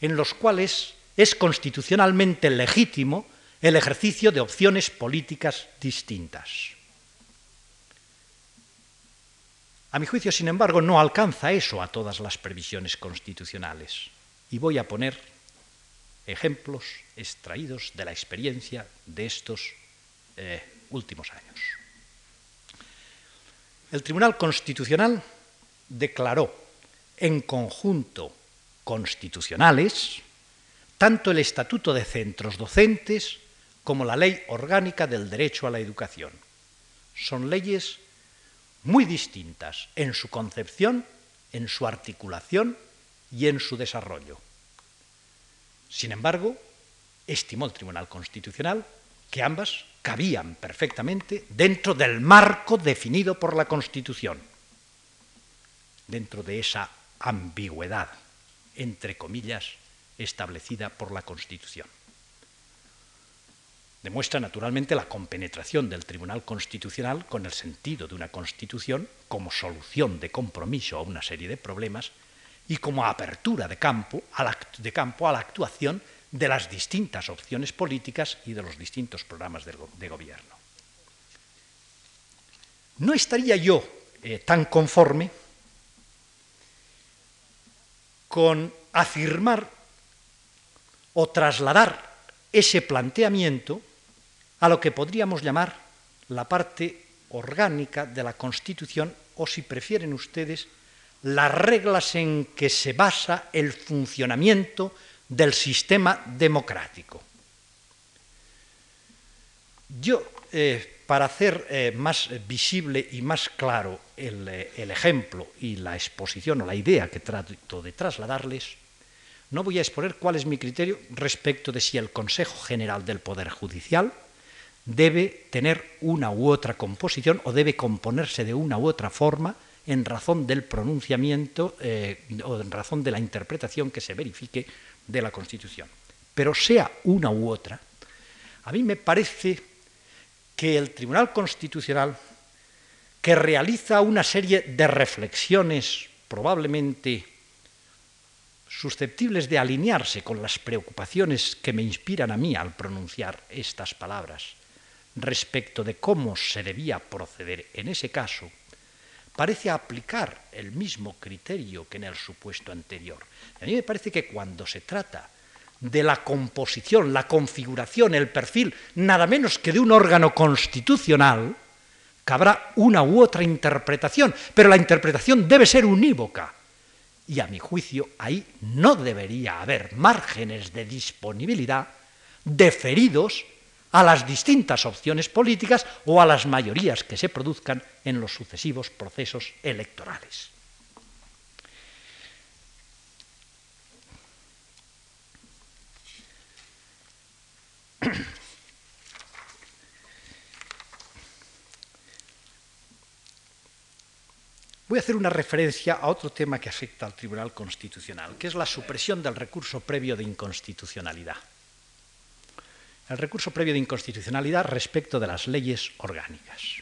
en los cuales es constitucionalmente legítimo el ejercicio de opciones políticas distintas. A mi juicio, sin embargo, no alcanza eso a todas las previsiones constitucionales. Y voy a poner ejemplos extraídos de la experiencia de estos eh, últimos años. El Tribunal Constitucional declaró en conjunto constitucionales tanto el Estatuto de Centros Docentes como la Ley Orgánica del Derecho a la Educación. Son leyes muy distintas en su concepción, en su articulación y en su desarrollo. Sin embargo, estimó el Tribunal Constitucional que ambas cabían perfectamente dentro del marco definido por la Constitución, dentro de esa ambigüedad, entre comillas, establecida por la Constitución. Demuestra naturalmente la compenetración del Tribunal Constitucional con el sentido de una Constitución como solución de compromiso a una serie de problemas y como apertura de campo a la, actuación de las distintas opciones políticas y de los distintos programas de, gobierno. No estaría yo eh, tan conforme con afirmar o trasladar ese planteamiento a lo que podríamos llamar la parte orgánica de la Constitución o, si prefieren ustedes, las reglas en que se basa el funcionamiento del sistema democrático. Yo, eh, para hacer eh, más visible y más claro el, eh, el ejemplo y la exposición o la idea que trato de trasladarles, no voy a exponer cuál es mi criterio respecto de si el Consejo General del Poder Judicial debe tener una u otra composición o debe componerse de una u otra forma en razón del pronunciamiento o en razón de la interpretación que se verifique de la Constitución. Pero sea una u otra, a mí me parece que el Tribunal Constitucional, que realiza una serie de reflexiones probablemente susceptibles de alinearse con las preocupaciones que me inspiran a mí al pronunciar estas palabras respecto de cómo se debía proceder en ese caso, parece aplicar el mismo criterio que en el supuesto anterior. A mí me parece que cuando se trata de la composición, la configuración, el perfil, nada menos que de un órgano constitucional, cabrá una u otra interpretación, pero la interpretación debe ser unívoca. Y a mi juicio ahí no debería haber márgenes de disponibilidad deferidos a las distintas opciones políticas o a las mayorías que se produzcan en los sucesivos procesos electorales. Voy a hacer una referencia a otro tema que afecta al Tribunal Constitucional, que es la supresión del recurso previo de inconstitucionalidad el recurso previo de inconstitucionalidad respecto de las leyes orgánicas.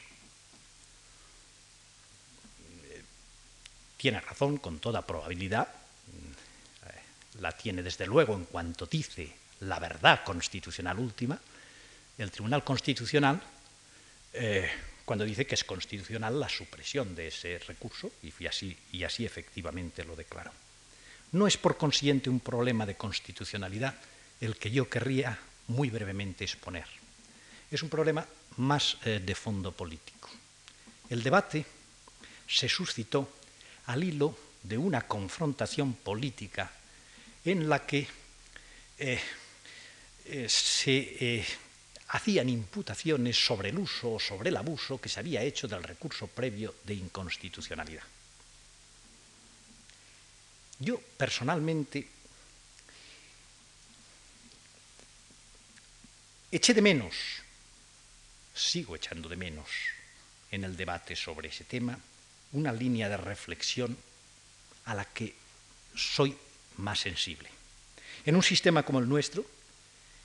Tiene razón, con toda probabilidad, eh, la tiene desde luego en cuanto dice la verdad constitucional última, el Tribunal Constitucional, eh, cuando dice que es constitucional la supresión de ese recurso, y así, así efectivamente lo declaró. No es por consiguiente un problema de constitucionalidad el que yo querría muy brevemente exponer. Es un problema más eh, de fondo político. El debate se suscitó al hilo de una confrontación política en la que eh, eh, se hacían imputaciones sobre el uso o sobre el abuso que se había hecho del recurso previo de inconstitucionalidad. Yo personalmente Eché de menos, sigo echando de menos en el debate sobre ese tema, una línea de reflexión a la que soy más sensible. En un sistema como el nuestro,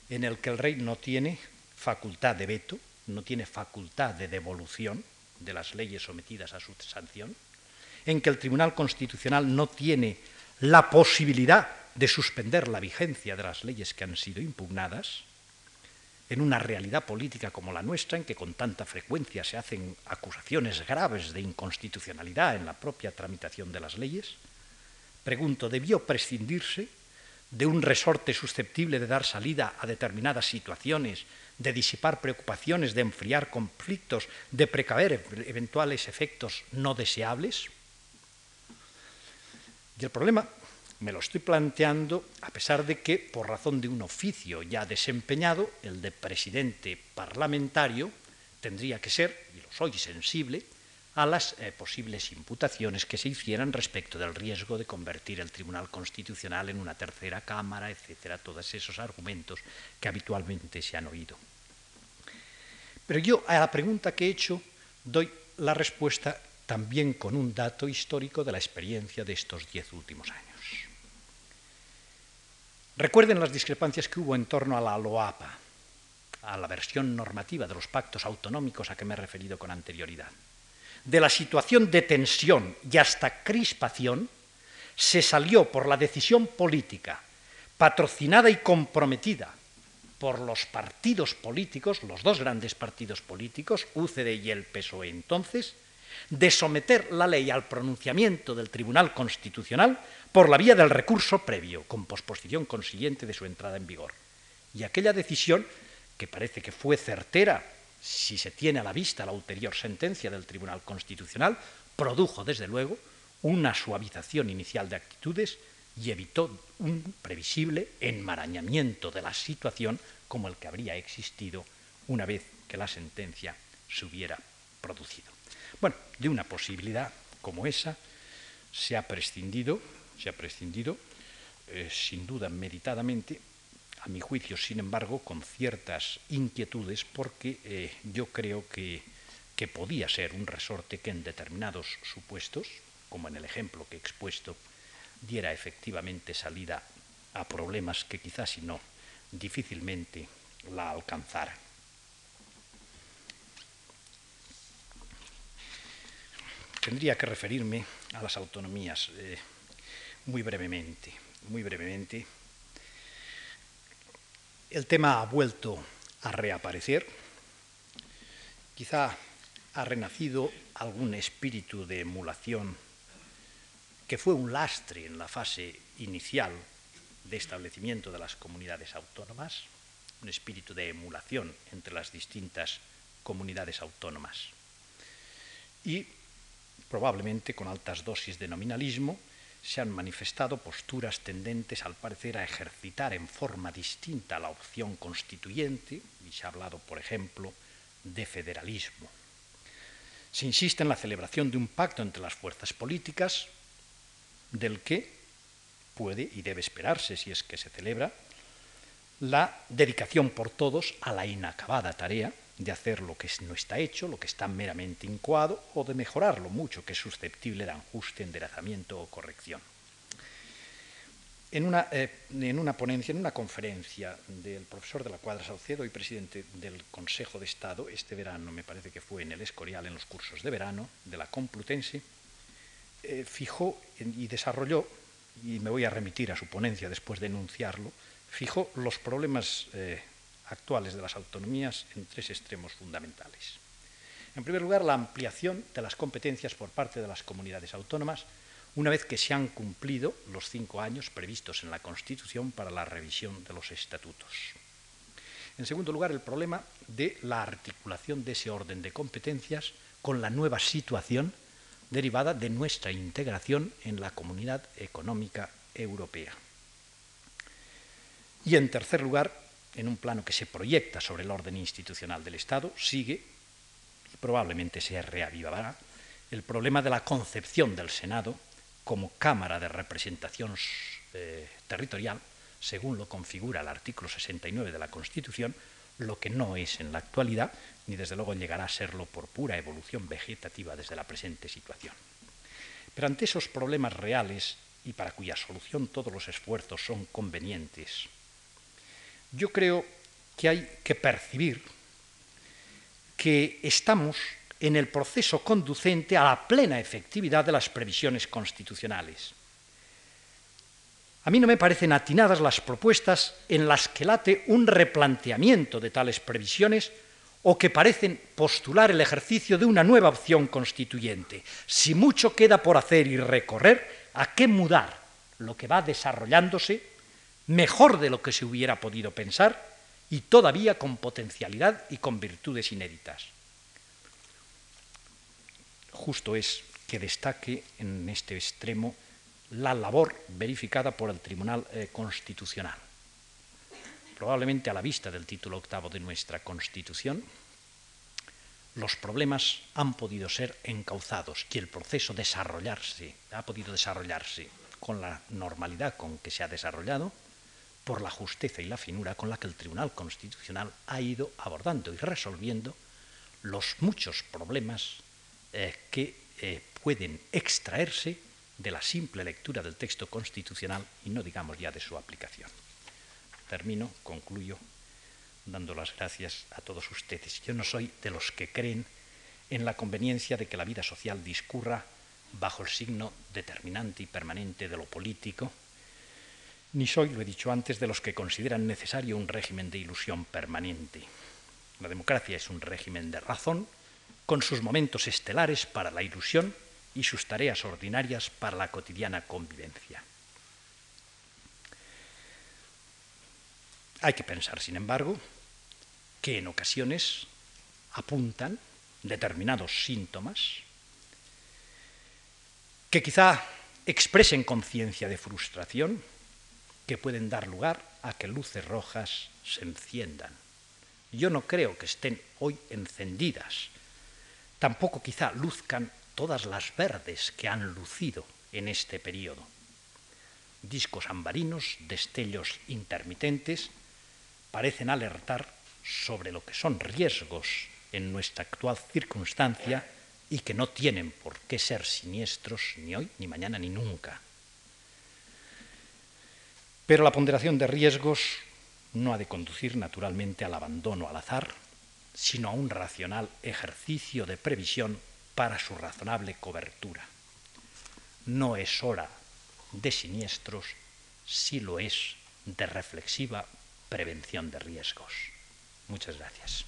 en el que el rey no tiene facultad de veto, no tiene facultad de devolución de las leyes sometidas a su sanción, en que el Tribunal Constitucional no tiene la posibilidad de suspender la vigencia de las leyes que han sido impugnadas, en una realidad política como la nuestra, en que con tanta frecuencia se hacen acusaciones graves de inconstitucionalidad en la propia tramitación de las leyes, pregunto, ¿debió prescindirse de un resorte susceptible de dar salida a determinadas situaciones, de disipar preocupaciones, de enfriar conflictos, de precaver eventuales efectos no deseables? Y el problema me lo estoy planteando a pesar de que, por razón de un oficio ya desempeñado, el de presidente parlamentario tendría que ser, y lo soy sensible, a las eh, posibles imputaciones que se hicieran respecto del riesgo de convertir el Tribunal Constitucional en una tercera Cámara, etcétera, todos esos argumentos que habitualmente se han oído. Pero yo a la pregunta que he hecho doy la respuesta también con un dato histórico de la experiencia de estos diez últimos años. Recuerden las discrepancias que hubo en torno a la LOAPA, a la versión normativa de los pactos autonómicos a que me he referido con anterioridad. De la situación de tensión y hasta crispación se salió por la decisión política, patrocinada y comprometida por los partidos políticos, los dos grandes partidos políticos, UCD y el PSOE entonces, de someter la ley al pronunciamiento del Tribunal Constitucional por la vía del recurso previo, con posposición consiguiente de su entrada en vigor. Y aquella decisión, que parece que fue certera si se tiene a la vista la ulterior sentencia del Tribunal Constitucional, produjo, desde luego, una suavización inicial de actitudes y evitó un previsible enmarañamiento de la situación como el que habría existido una vez que la sentencia se hubiera producido. Bueno, de una posibilidad como esa se ha prescindido, se ha prescindido, eh, sin duda meditadamente, a mi juicio, sin embargo, con ciertas inquietudes, porque eh, yo creo que, que podía ser un resorte que en determinados supuestos, como en el ejemplo que he expuesto, diera efectivamente salida a problemas que quizás si no, difícilmente la alcanzaran. Tendría que referirme a las autonomías eh, muy brevemente, muy brevemente. El tema ha vuelto a reaparecer. Quizá ha renacido algún espíritu de emulación que fue un lastre en la fase inicial de establecimiento de las comunidades autónomas, un espíritu de emulación entre las distintas comunidades autónomas. Y probablemente con altas dosis de nominalismo, se han manifestado posturas tendentes, al parecer, a ejercitar en forma distinta la opción constituyente, y se ha hablado, por ejemplo, de federalismo. Se insiste en la celebración de un pacto entre las fuerzas políticas, del que puede y debe esperarse, si es que se celebra, la dedicación por todos a la inacabada tarea de hacer lo que no está hecho, lo que está meramente incoado, o de mejorarlo mucho, que es susceptible de ajuste, enderezamiento o corrección. En una, eh, en una, ponencia, en una conferencia del profesor de la Cuadra Saucedo y presidente del Consejo de Estado, este verano, me parece que fue en el Escorial, en los cursos de verano de la Complutense, eh, fijó y desarrolló, y me voy a remitir a su ponencia después de enunciarlo, fijó los problemas eh, actuales de las autonomías en tres extremos fundamentales. En primer lugar, la ampliación de las competencias por parte de las comunidades autónomas una vez que se han cumplido los cinco años previstos en la Constitución para la revisión de los estatutos. En segundo lugar, el problema de la articulación de ese orden de competencias con la nueva situación derivada de nuestra integración en la Comunidad Económica Europea. Y en tercer lugar, en un plano que se proyecta sobre el orden institucional del Estado, sigue, y probablemente se reavivará, el problema de la concepción del Senado como Cámara de Representación eh, Territorial, según lo configura el artículo 69 de la Constitución, lo que no es en la actualidad, ni desde luego llegará a serlo por pura evolución vegetativa desde la presente situación. Pero ante esos problemas reales y para cuya solución todos los esfuerzos son convenientes, yo creo que hay que percibir que estamos en el proceso conducente a la plena efectividad de las previsiones constitucionales. A mí no me parecen atinadas las propuestas en las que late un replanteamiento de tales previsiones o que parecen postular el ejercicio de una nueva opción constituyente. Si mucho queda por hacer y recorrer, ¿a qué mudar lo que va desarrollándose mejor de lo que se hubiera podido pensar y todavía con potencialidad y con virtudes inéditas? Justo es que destaque en este extremo la labor verificada por el Tribunal eh, Constitucional. Probablemente a la vista del título octavo de nuestra Constitución, los problemas han podido ser encauzados y el proceso desarrollarse, ha podido desarrollarse con la normalidad con que se ha desarrollado, por la justeza y la finura con la que el Tribunal Constitucional ha ido abordando y resolviendo los muchos problemas eh, que eh, pueden extraerse de la simple lectura del texto constitucional y no digamos ya de su aplicación. Termino, concluyo, dando las gracias a todos ustedes. Yo no soy de los que creen en la conveniencia de que la vida social discurra bajo el signo determinante y permanente de lo político, ni soy, lo he dicho antes, de los que consideran necesario un régimen de ilusión permanente. La democracia es un régimen de razón, con sus momentos estelares para la ilusión y sus tareas ordinarias para la cotidiana convivencia. Hay que pensar, sin embargo, que en ocasiones apuntan determinados síntomas que quizá expresen conciencia de frustración que pueden dar lugar a que luces rojas se enciendan. Yo no creo que estén hoy encendidas, tampoco quizá luzcan todas las verdes que han lucido en este periodo. Discos ambarinos, destellos intermitentes, parecen alertar sobre lo que son riesgos en nuestra actual circunstancia y que no tienen por qué ser siniestros ni hoy, ni mañana, ni nunca. Pero la ponderación de riesgos no ha de conducir naturalmente al abandono al azar, sino a un racional ejercicio de previsión para su razonable cobertura. No es hora de siniestros, si lo es de reflexiva prevención de riesgos. Muchas gracias.